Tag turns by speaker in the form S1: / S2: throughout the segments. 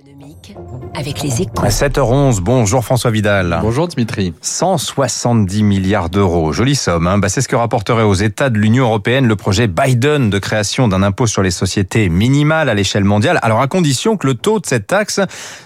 S1: économique avec les échos.
S2: 7h11, bonjour François Vidal.
S3: Bonjour Dimitri.
S2: 170 milliards d'euros, jolie somme. Hein bah, C'est ce que rapporterait aux États de l'Union européenne le projet Biden de création d'un impôt sur les sociétés minimal à l'échelle mondiale. Alors à condition que le taux de cette taxe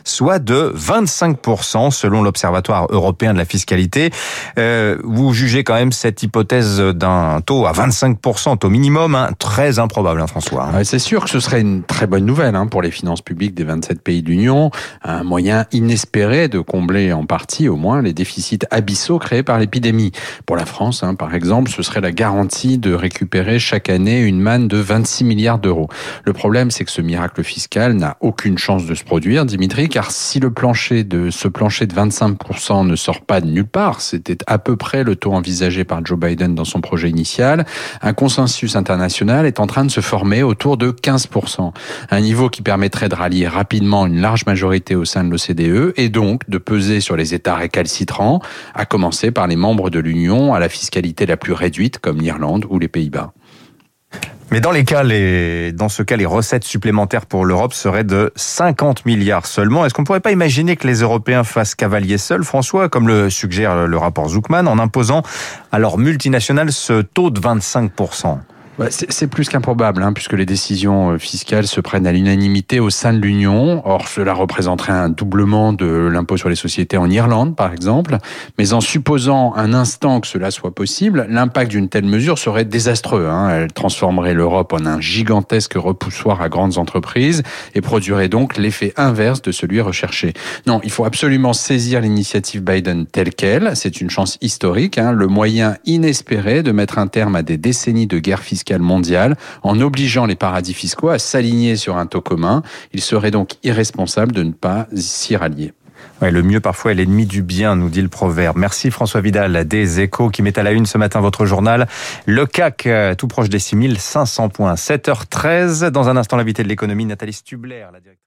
S2: soit de 25% selon l'Observatoire européen de la fiscalité. Euh, vous jugez quand même cette hypothèse d'un taux à 25%, taux minimum, hein, très improbable hein, François.
S3: Ouais, C'est sûr que ce serait une très bonne nouvelle hein, pour les finances publiques des 27 pays de l'Union, un moyen inespéré de combler en partie au moins les déficits abyssaux créés par l'épidémie. Pour la France, hein, par exemple, ce serait la garantie de récupérer chaque année une manne de 26 milliards d'euros. Le problème, c'est que ce miracle fiscal n'a aucune chance de se produire, Dimitri, car si le plancher de ce plancher de 25% ne sort pas de nulle part, c'était à peu près le taux envisagé par Joe Biden dans son projet initial, un consensus international est en train de se former autour de 15%, un niveau qui permettrait de rallier rapidement une large majorité au sein de l'OCDE et donc de peser sur les États récalcitrants, à commencer par les membres de l'Union à la fiscalité la plus réduite comme l'Irlande ou les Pays-Bas.
S2: Mais dans les cas, les, dans ce cas, les recettes supplémentaires pour l'Europe seraient de 50 milliards seulement. Est-ce qu'on ne pourrait pas imaginer que les Européens fassent cavalier seul, François, comme le suggère le rapport Zuckman, en imposant à leurs multinationales ce taux de 25
S3: C'est plus qu'improbable, hein, puisque les décisions euh, fiscales se prennent à l'unanimité au sein de l'Union. Or, cela représenterait un doublement de l'impôt sur les sociétés en Irlande, par exemple. Mais en supposant un instant que cela soit possible, l'impact d'une telle mesure serait désastreux. Hein. Elle transformerait l'Europe en un gigantesque repoussoir à grandes entreprises et produirait donc l'effet inverse de celui recherché. Non, il faut absolument saisir l'initiative Biden telle qu'elle. C'est une chance historique, hein, le moyen inespéré de mettre un terme à des décennies de guerre fiscale mondiale en obligeant les paradis fiscaux à s'aligner sur un taux commun. Il serait donc irresponsable de ne pas s'y rallier.
S2: Ouais, le mieux parfois est l'ennemi du bien, nous dit le proverbe. Merci François Vidal des Échos qui met à la une ce matin votre journal. Le CAC euh, tout proche des 6500 points. 7h13. Dans un instant, l'invité de l'économie, Nathalie Stubler, la directrice.